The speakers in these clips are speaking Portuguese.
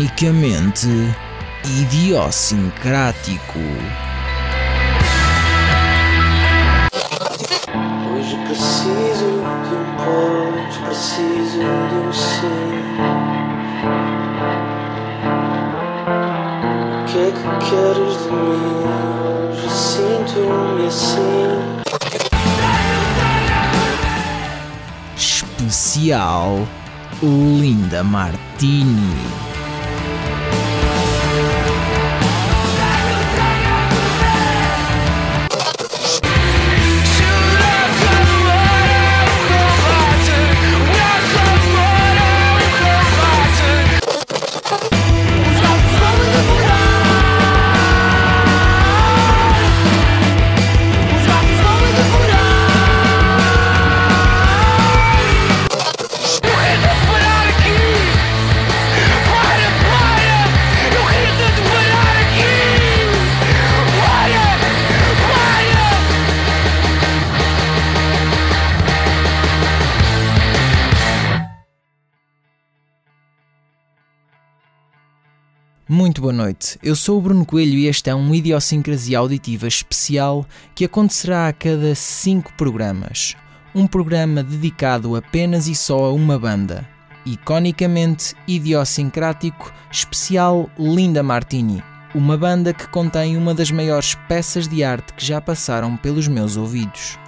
iconicamente idiosincrático. Hoje preciso de um pós, preciso de um sim. O que é que queres de mim? Hoje sinto-me assim. Especial Linda Martini. Boa noite, eu sou o Bruno Coelho e este é um Idiosincrasia Auditiva especial que acontecerá a cada 5 programas. Um programa dedicado apenas e só a uma banda. Iconicamente idiosincrático, especial Linda Martini. Uma banda que contém uma das maiores peças de arte que já passaram pelos meus ouvidos.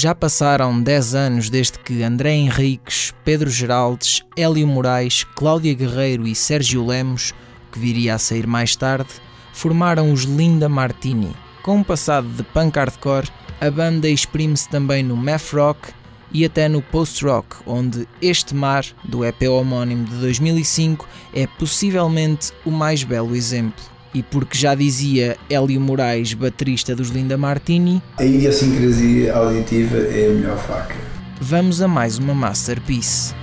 Já passaram 10 anos desde que André Henriques, Pedro Geraldes, Hélio Moraes, Cláudia Guerreiro e Sérgio Lemos, que viria a sair mais tarde, formaram os Linda Martini. Com um passado de punk hardcore, a banda exprime-se também no math rock e até no post-rock, onde Este Mar, do EP homónimo de 2005, é possivelmente o mais belo exemplo. E porque já dizia Hélio Moraes, baterista dos Linda Martini, a idiosincrasia auditiva é a melhor faca. Vamos a mais uma masterpiece.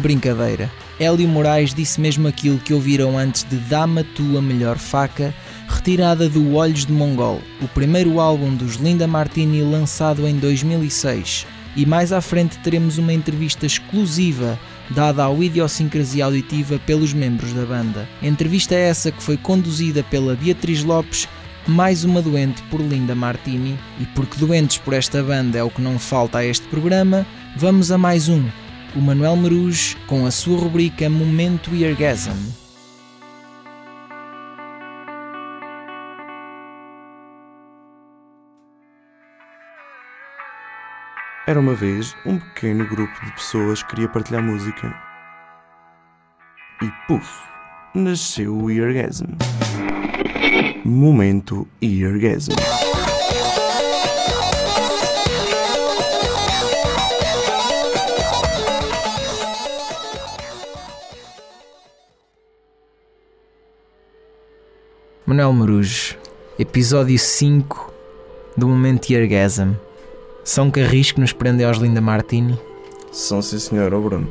Brincadeira. Hélio Moraes disse mesmo aquilo que ouviram antes de Dama Tua Melhor Faca, retirada do Olhos de Mongol, o primeiro álbum dos Linda Martini lançado em 2006. E mais à frente teremos uma entrevista exclusiva dada ao Idiosincrasia Auditiva pelos membros da banda. Entrevista essa que foi conduzida pela Beatriz Lopes, mais uma doente por Linda Martini, e porque doentes por esta banda é o que não falta a este programa, vamos a mais um, o Manuel Marujo com a sua rubrica Momento Eargasm. Era uma vez um pequeno grupo de pessoas que queria partilhar música. E puf, nasceu o Eargasm. Momento Eargasm. Manuel Marujo, episódio 5 do Momento Eargasm. São Carris que nos prendeu aos Linda Martini. São sim senhor, oh Bruno.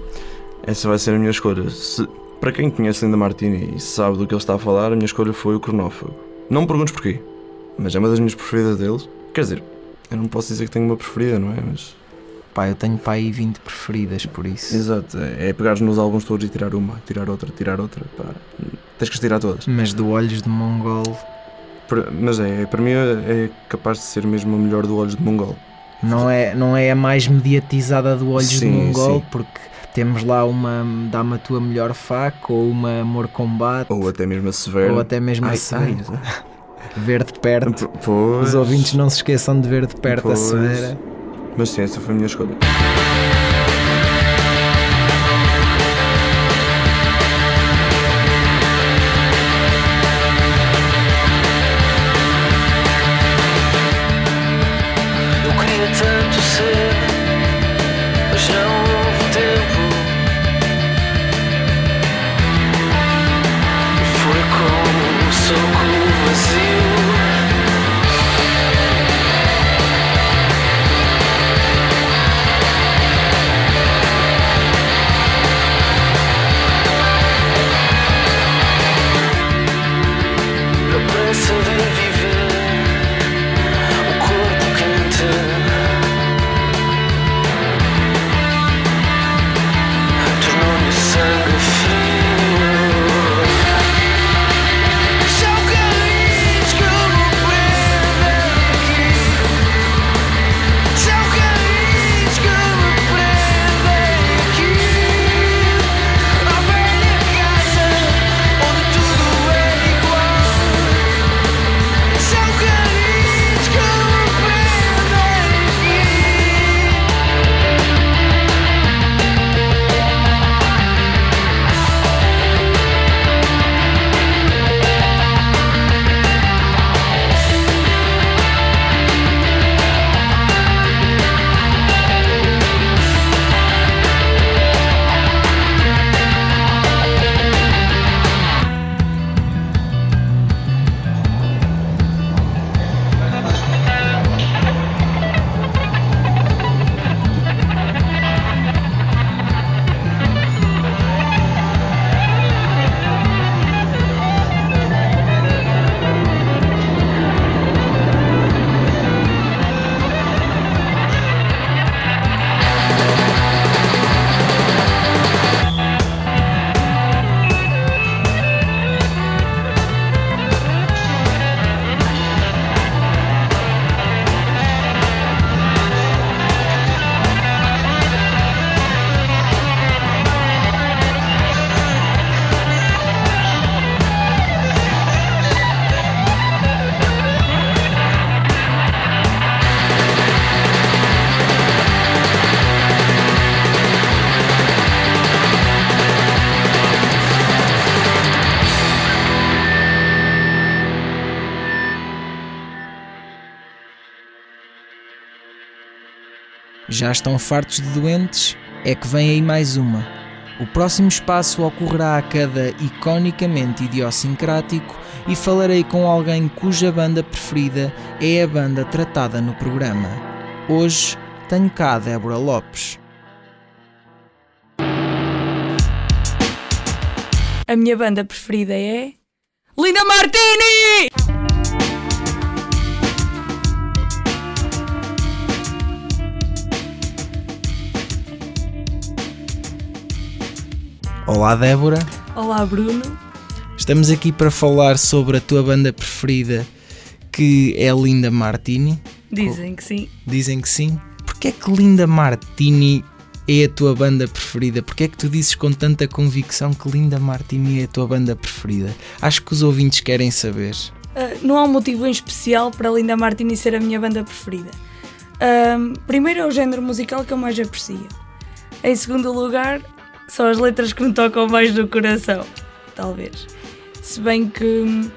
Essa vai ser a minha escolha. Se- para quem conhece Linda Martini e sabe do que ele está a falar, a minha escolha foi o Cronófago. Não me perguntes porquê, mas é uma das minhas preferidas deles. Quer dizer, eu não posso dizer que tenho uma preferida, não é? Mas. Pá, eu tenho pá aí 20 preferidas, por isso. Exato, é, é pegares nos álbuns todos e tirar uma, tirar outra, tirar outra. Pá. Tens que as tirar todas. Mas do Olhos de Mongol mas é, para mim é é capaz de ser mesmo a melhor do Olhos de Mongol. não é, não é a mais mediatizada do Olhos de Sim, Mongol, sim. porque temos lá uma Dá-me a tua melhor faca, ou uma Amor Combate, ou, Ou até mesmo a Severo. até mesmo Ai, a Severa. ai, Ver de perto. Pois. Os ouvintes não se esqueçam de ver de perto a Pois. Severa. Mas sim, essa foi a minha escolha. já estão fartos de doentes, é que vem aí mais uma. O próximo espaço ocorrerá a cada iconicamente idiosincrático e falarei com alguém cuja banda preferida é a banda tratada no programa. Hoje tenho cá a Débora Lopes. A minha banda preferida é. Linda Martini! Olá, Débora. Olá, Bruno. Estamos aqui para falar sobre a tua banda preferida, que é Linda Martini. Dizem que sim. Dizem que sim. Porquê é que Linda Martini é a tua banda preferida? Porquê é que tu dizes com tanta convicção que Linda Martini é a tua banda preferida? Acho que os ouvintes querem saber. Ah, não há um motivo em especial para Linda Martini ser a minha banda preferida. Ahm, primeiro é o género musical que eu mais aprecio. Em segundo lugar, são as letras que me tocam mais no coração, talvez. Se bem que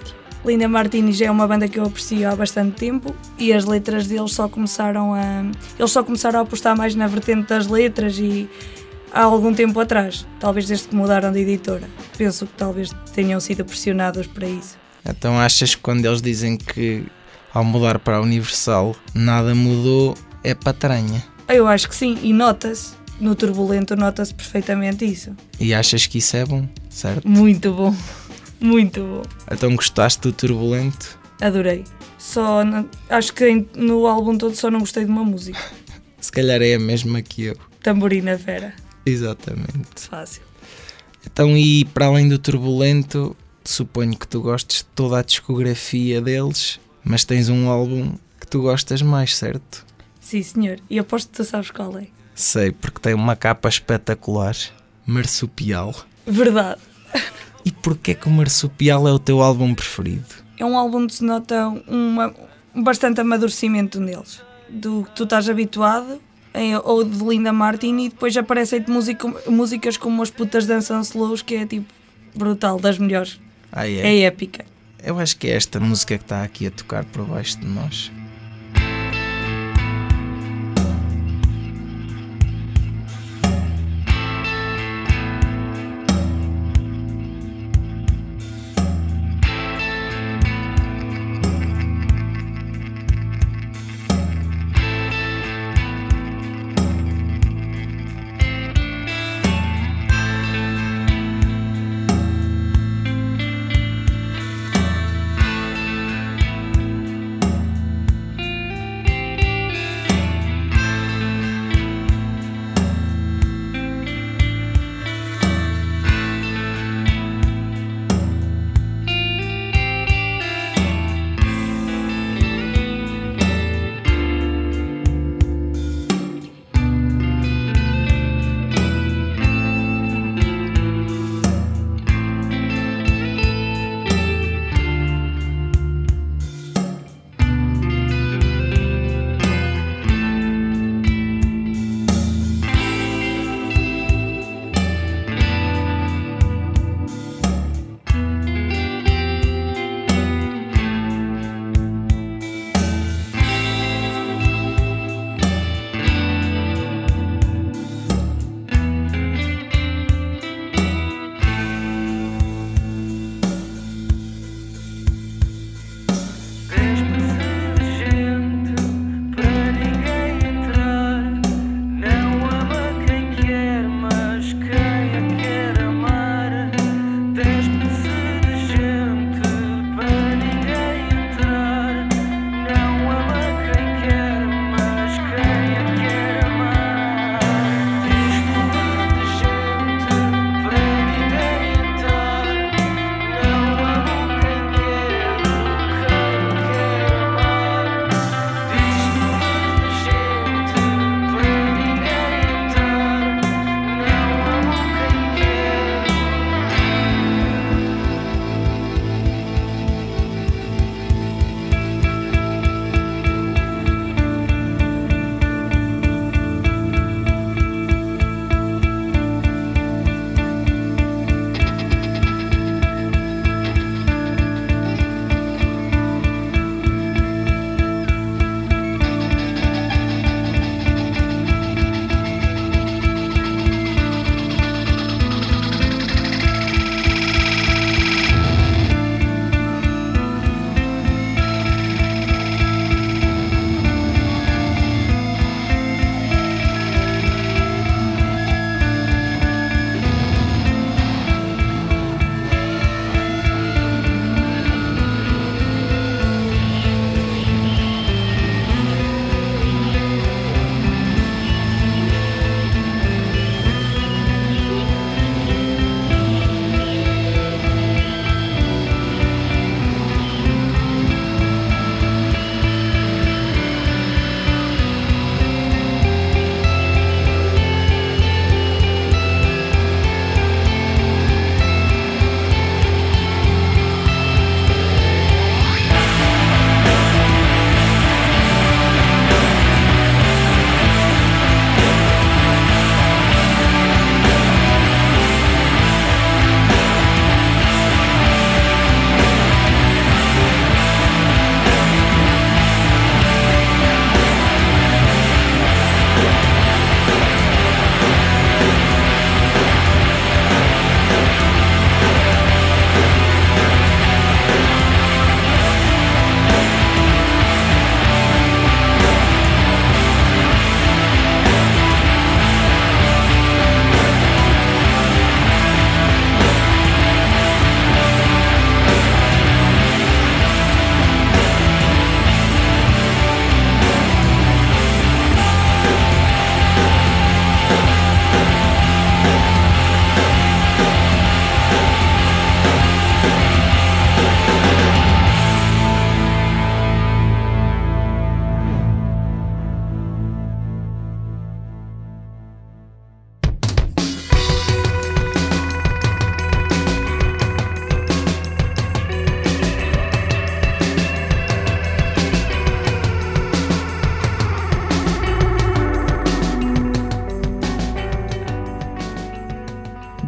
Linda Martini já é uma banda que eu aprecio há bastante tempo e as letras deles só começaram a. Eles só começaram a apostar mais na vertente das letras e há algum tempo atrás, talvez desde que mudaram de editora. Penso que talvez tenham sido pressionados para isso. Então achas que quando eles dizem que ao mudar para a Universal nada mudou, é patranha? Eu acho que sim, e nota-se. No Turbulento nota-se perfeitamente isso. E achas que isso é bom, certo? Muito bom. Muito bom. Então gostaste do Turbulento? Adorei. Só acho que no álbum todo só não gostei de uma música. Se calhar é a mesma que eu. Tamborina Vera. Exatamente. Fácil. Então, e para além do Turbulento, suponho que tu gostes de toda a discografia deles, mas tens um álbum que tu gostas mais, certo? Sim, senhor. E aposto que tu sabes qual é. Sei, porque tem uma capa espetacular. Marsupial. Verdade. E porquê que o Marsupial é o teu álbum preferido? É um álbum que se nota uma, um bastante amadurecimento neles. Do que tu estás habituado, ou de Linda Martin, e depois aparecem-te música, músicas como As Putas Dançam Slows, que é tipo brutal, das melhores. Ah, é? É épica. Eu acho que é esta música que está aqui a tocar por baixo de nós.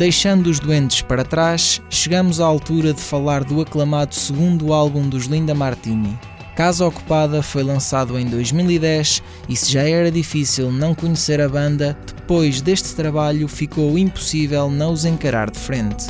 Deixando os doentes para trás, chegamos à altura de falar do aclamado segundo álbum dos Linda Martini. Casa Ocupada foi lançado em 2010 e se já era difícil não conhecer a banda, depois deste trabalho ficou impossível não os encarar de frente.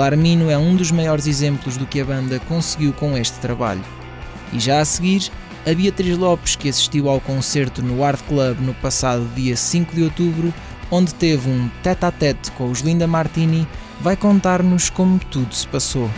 Belarmino é um dos maiores exemplos do que a banda conseguiu com este trabalho. E já a seguir, a Beatriz Lopes, que assistiu ao concerto no Art Club no passado dia 5 de outubro, onde teve um tete-a-tete com os Linda Martini, vai contar-nos como tudo se passou.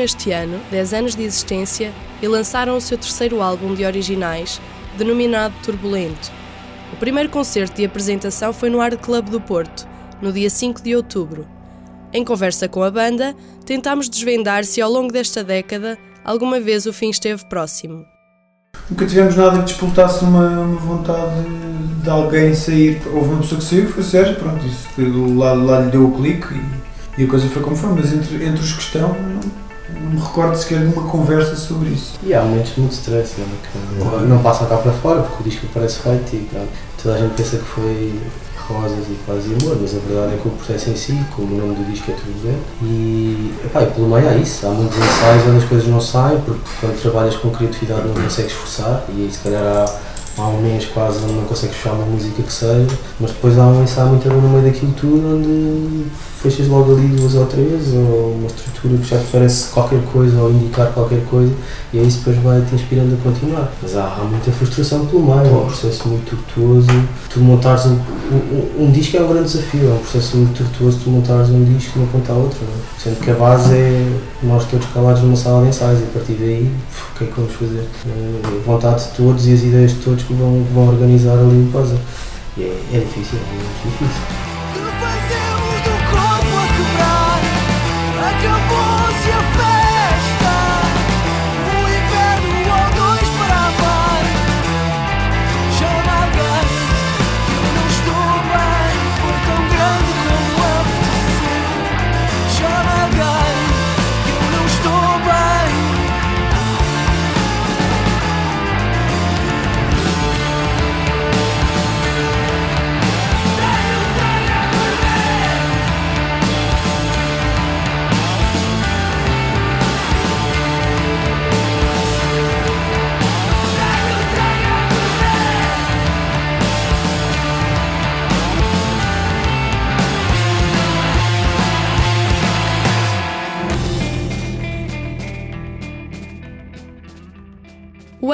Este ano 10 anos de existência e lançaram o seu terceiro álbum de originais, denominado Turbulento. O primeiro concerto de apresentação foi no Art Club do Porto, no dia 5 de outubro. Em conversa com a banda, tentámos desvendar se ao longo desta década alguma vez o fim esteve próximo. Nunca tivemos nada que despoltasse uma, uma vontade de alguém sair. Houve uma pessoa que saiu, foi o Sérgio, pronto, isso, lá, lá lhe deu o clique e, e a coisa foi como foi, mas entre, entre os que estão, não, não me recordo sequer de uma conversa sobre isso. E há momentos de muito stress, não, é? que não passam cá para fora porque o disco parece feito e pronto, toda a gente pensa que foi rosas e paz e amor, mas a verdade é que o processo em si, como o nome do disco é turbulento, e, epá, e pelo meio há isso, há muitos ensaios onde as coisas não saem, porque quando trabalhas com criatividade não consegues forçar, e aí se calhar há há um mês quase não consegues fechar uma música que seja, mas depois há um ensaio muito no meio daquilo tudo onde fechas logo ali duas ou três, ou uma estrutura que já te parece qualquer coisa ou indicar qualquer coisa, e aí isso depois vai te inspirando a continuar. Mas há, há muita frustração pelo meio, é um processo muito tortuoso. Tu montares um, um, um, disco é um grande desafio, é um processo muito tortuoso tu montares um disco de uma ponta à outra, não é? sendo que a base é nós todos calados numa sala de ensaios e a partir daí o que é que vamos fazer? A vontade de todos e as ideias de todos que vão, vão organizar ali o puzzle. E é, é difícil, é muito difícil.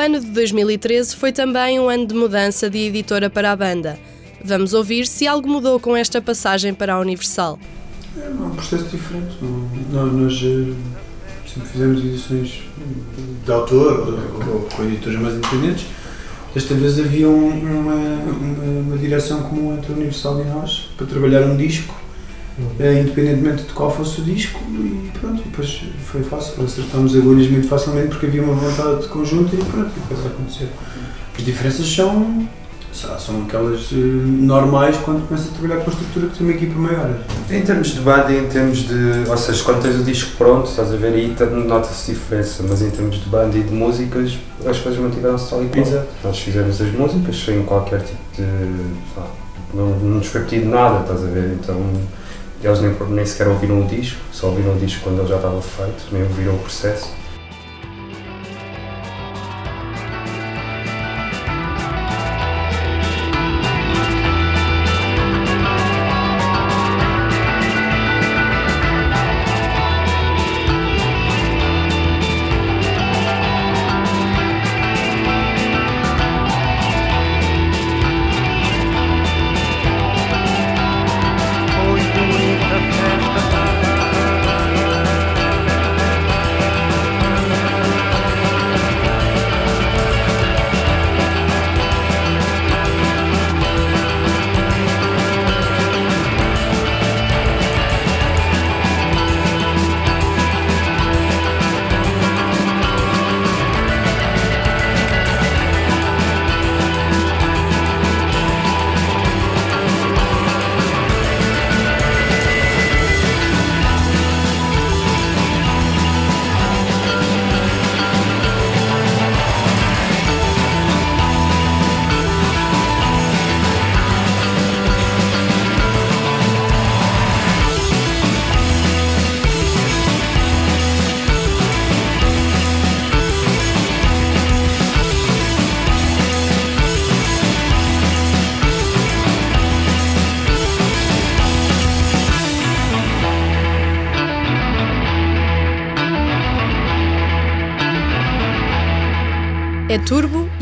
Ano de 2013 foi também um ano de mudança de editora para a banda. Vamos ouvir se algo mudou com esta passagem para a Universal. É um processo diferente. Nós, nós eh, sempre fizemos edições de autor ou, com editoras mais independentes. Desta vez havia uma, uma, uma direção comum entre a Universal e nós para trabalhar um disco é, independentemente de qual fosse o disco, e pronto, e depois foi fácil, acertámos agulhas muito facilmente porque havia uma vontade conjunta e pronto, e depois acontecer. As diferenças são, são aquelas uh, normais quando começas a trabalhar com a estrutura que tem uma equipa maior. Em termos de banda e em termos de. Ou seja, quando tens o disco pronto, estás a ver aí, nota-se diferença, mas em termos de banda e de músicas, as coisas mantiveram-se tal e qual. Nós fizemos as músicas sem qualquer tipo de. Não, não nos foi pedido nada, estás a ver? Então eles nem, nem sequer ouviram o disco, só ouviram o disco quando ele já estava feito, nem ouviram o processo.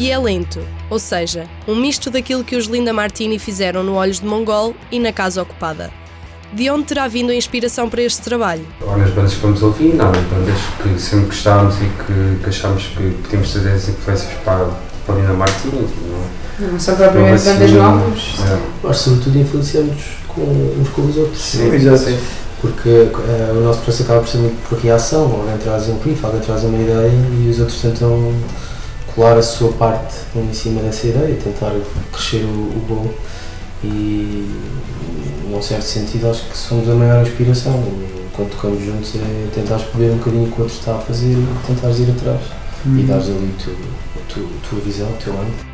E é lento, ou seja, um misto daquilo que os Linda Martini fizeram no Olhos de Mongol e na Casa Ocupada. De onde terá vindo a inspiração para este trabalho? Ou nas bandas que vamos ouvindo, há nas bandas que sempre gostámos e que, que achamos que podíamos trazer as influências para, para a Lina Martini. Não, Não são propriamente Não, bandas assim, novas. é. Nós, sobretudo, influenciamos com, uns com os outros. Sim, exato. Porque eh, o nosso processo acaba por ser muito por reação. Alguém traz um riff, alguém traz uma ideia e os outros tentam colar a sua parte em cima dessa ideia, tentar crescer o, o bolo. E, num certo sentido, acho que somos a maior inspiração. Quando tocamos juntos, é tentar perceber um bocadinho o que o outro está a fazer e tentar ir atrás. E dares ali tu, a tu, a tua visão, o teu ângulo.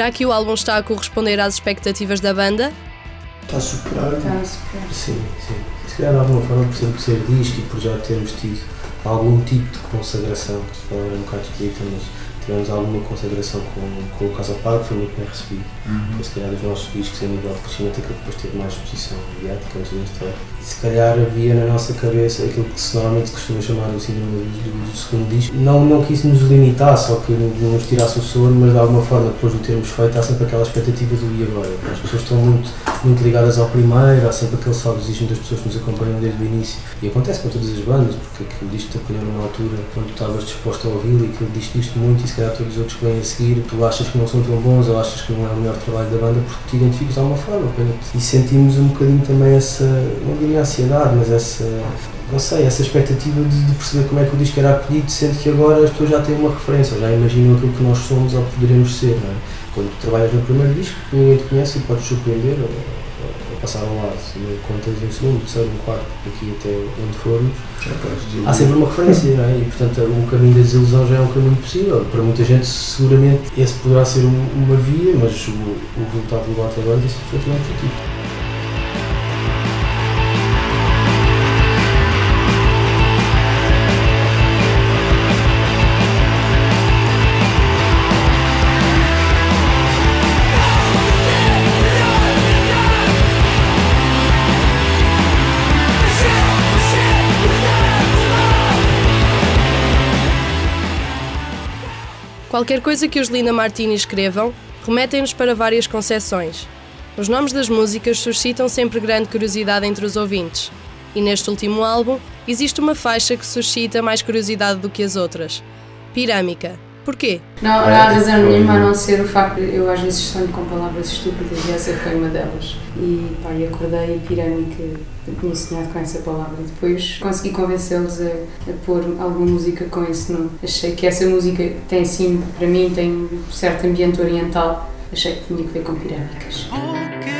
Será que o álbum está a corresponder às expectativas da banda? Está a superar. Está a superar. Sim, sim. Se calhar de alguma forma por sempre ser disco e por já termos tido algum tipo de consagração, que se calhar era um bocado escrita, mas tivemos alguma consagração com, com o Casa Pago, foi muito bem recebido. Foi se calhar dos nossos discos a nível de crescimento aquele que depois teve mais exposição mediática antes deste ano. E se calhar havia na nossa cabeça aquilo que se normalmente costuma chamar o síndrome do, do, do segundo disco. Não, não que isso nos limitasse ou que não nos tirasse o sono, mas de alguma forma depois de o termos feito há sempre aquela expectativa do e agora. As pessoas estão muito, muito ligadas ao primeiro, há sempre aquele saudosismo das pessoas que nos acompanham desde o início. E acontece com todas as bandas, porque aquele disco te apanhou numa altura quando tu estavas disposto a ouvi-lo e aquele disco diz-te muito e calhar todos os outros que vêm a seguir, tu achas que não são tão bons ou achas que não é o melhor trabalho da banda porque te identificas de alguma forma. E sentimos um bocadinho também essa, não diria ansiedade, mas essa, não sei, essa expectativa de, de perceber como é que o disco era acolhido, sendo que agora as pessoas já têm uma referência, já imaginam aquilo que nós somos ou poderemos ser, não é? Quando tu trabalhas no primeiro disco, ninguém te conhece e podes surpreender ou, ou- ou passar ao lado. E Quando tens um segundo, terceiro, um quarto, daqui até onde formos, há sempre uma referência, não é? E portanto o caminho da desilusão já é um caminho possível. Para muita gente, seguramente, esse poderá ser um- uma via, mas o, o resultado do até agora disse perfeitamente positivo. Qualquer coisa que os Linda Martini escrevam, remetem-nos para várias concepções. Os nomes das músicas suscitam sempre grande curiosidade entre os ouvintes. E neste último álbum, existe uma faixa que suscita mais curiosidade do que as outras. Pirâmica. Porquê? Não, não há razão nenhuma a não ser o facto de eu às vezes sonho com palavras estúpidas e essa foi uma delas. E pá, e acordei e pirâmica, eu tinha sonhado com essa palavra. Depois consegui convencê-los a, a pôr alguma música com esse nome. Achei que essa música tem sim, para mim, tem um certo ambiente oriental. Achei que tinha que ver com pirâmicas. boca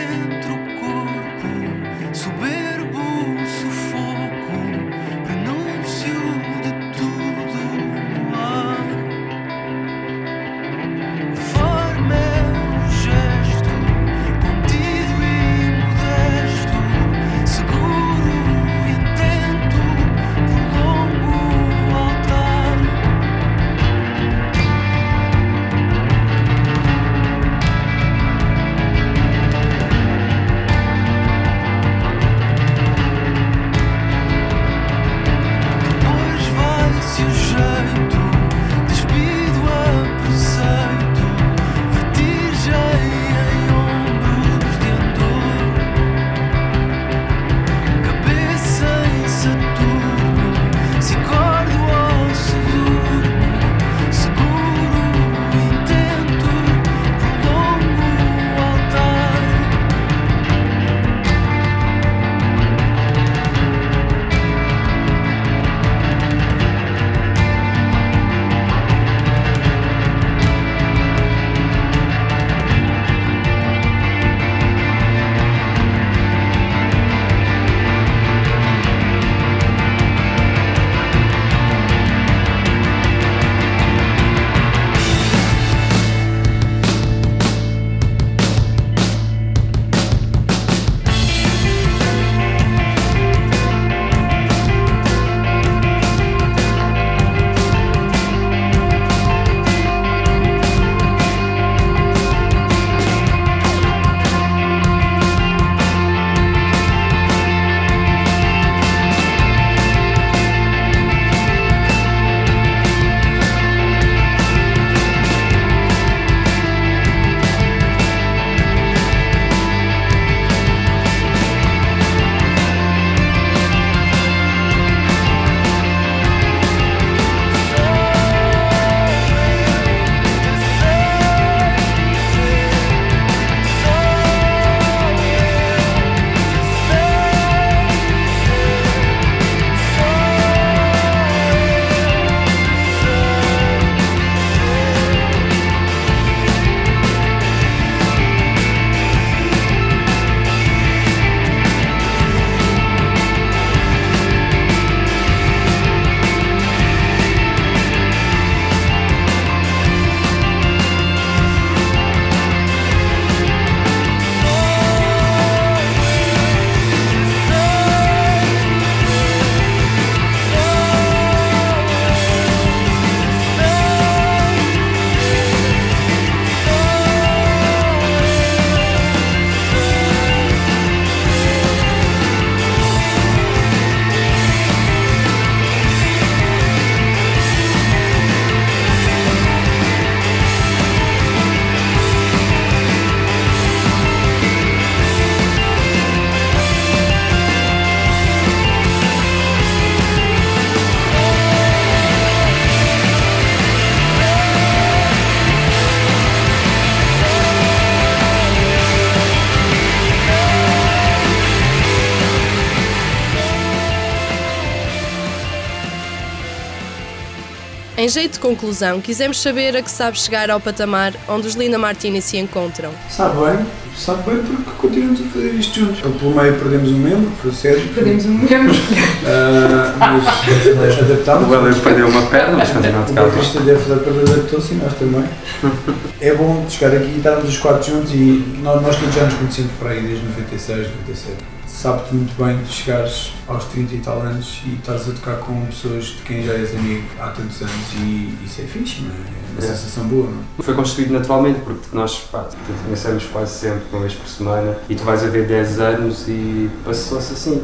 jeito de conclusão, quisemos saber a que sabe chegar ao patamar onde os Linda Martini se encontram. Sabe bem, sabe bem porque continuamos a fazer isto juntos. Então, pelo meio perdemos um membro, foi o Sérgio. Perdemos um membro. Ah, mas O adaptámos. Helder perdeu uma perna, mas continua a O tocar. baterista deve fazer para adaptou-se e nós também. É bom chegar aqui e estarmos os quatro juntos e nós, nós todos já nos conhecemos por aí desde 96, 97. Sabe-te muito bem de chegares aos 30 e tal anos e estares a tocar com pessoas de quem já és amigo há tantos anos e isso é fixe, não é? É uma É. sensação boa, não é? Foi construído naturalmente, porque nós pá, te conhecemos quase sempre, uma vez por semana, e tu vais a ver 10 anos e passou-se assim.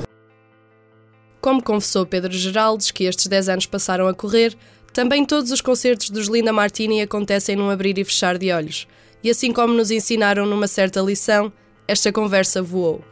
Como confessou Pedro Geraldes, que estes 10 anos passaram a correr, também todos os concertos dos Linda Martini acontecem num abrir e fechar de olhos. E assim como nos ensinaram numa certa lição, esta conversa voou.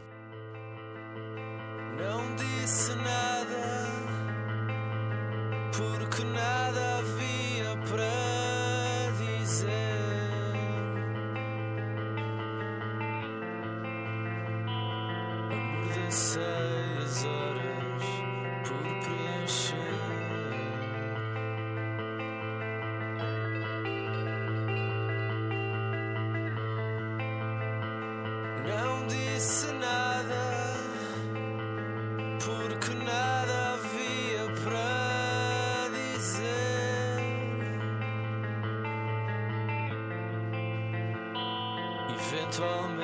Disse nada porque nada havia para dizer. Eventualmente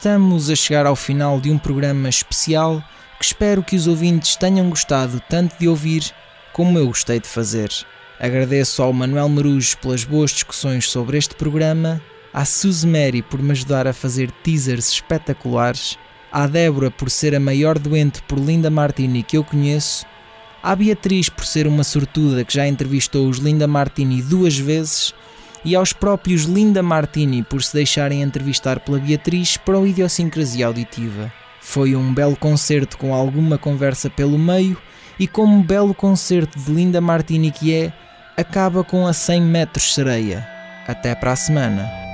estamos a chegar ao final de um programa especial que espero que os ouvintes tenham gostado tanto de ouvir como eu gostei de fazer. Agradeço ao Manuel Marujo pelas boas discussões sobre este programa, à Suzy Mary por me ajudar a fazer teasers espetaculares, à Débora por ser a maior doente por Linda Martini que eu conheço, à Beatriz por ser uma sortuda que já entrevistou os Linda Martini duas vezes e aos próprios Linda Martini por se deixarem entrevistar pela Beatriz para o Idiosincrasia Auditiva. Foi um belo concerto com alguma conversa pelo meio e como um belo concerto de Linda Martini que é, acaba com a 100 metros sereia. Até para a semana.